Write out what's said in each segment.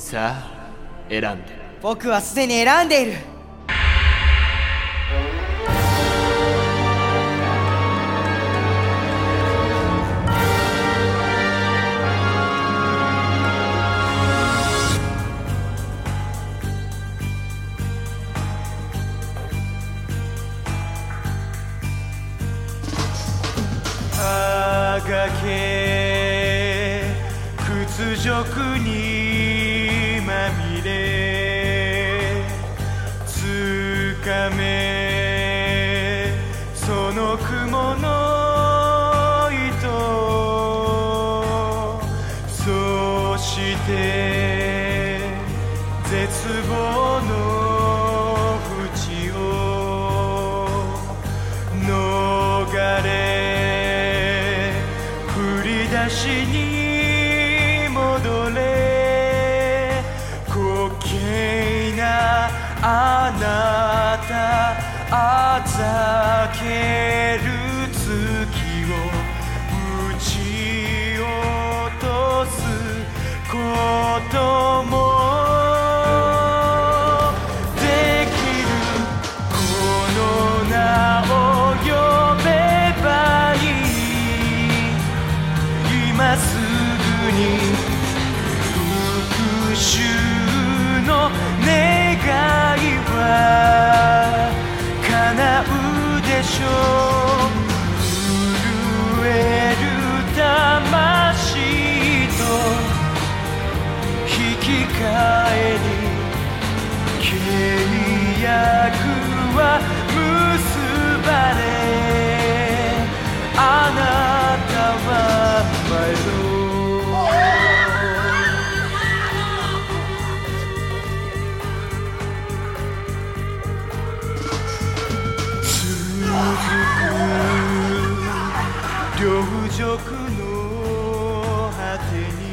さあ選んで。僕はすでに選んでいる。あがけ屈辱にまみれつかめその雲の糸そして絶望の淵を逃れ振り出しに戻れ。滑稽なあなたあざける月を打ち落とすことしょう。震える魂と引き換えに契約の果てに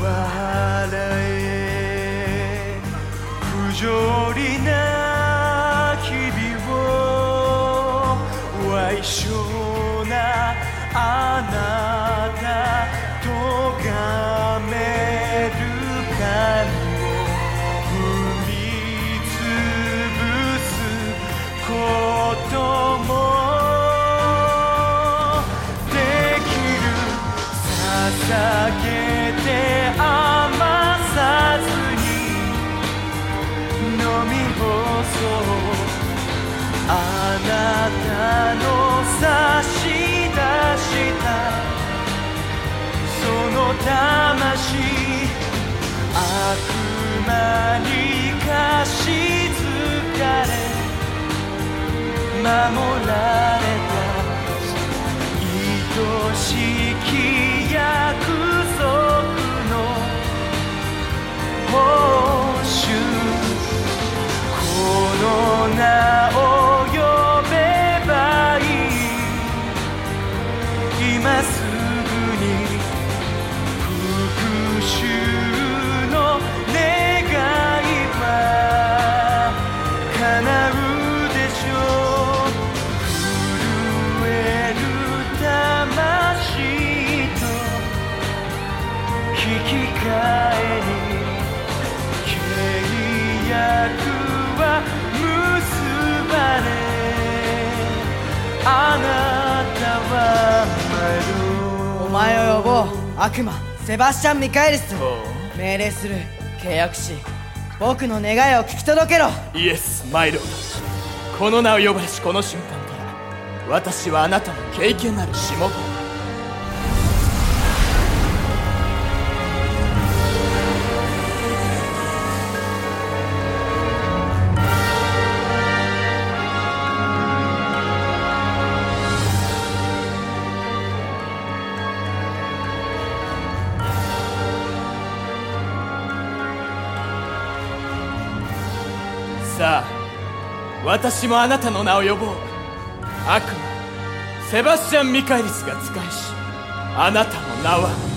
笑え不条理な日々を歪小あなたの差し出した。その魂悪魔に貸し付かれ。守られた愛しき約束の。今すぐに復讐の願いは叶うでしょう。震える魂と引き換えに契約は結ばれ。あなた前を呼ぼう。悪魔セバスチャン・ミカエリスお命令する契約し僕の願いを聞き届けろ。イエスマイロー。ドこの名を呼ばしこの瞬間から私はあなたの経験なるしもべさあ私もあなたの名を呼ぼう。悪魔セバスチャン・ミカエリスが使いしあなたの名は。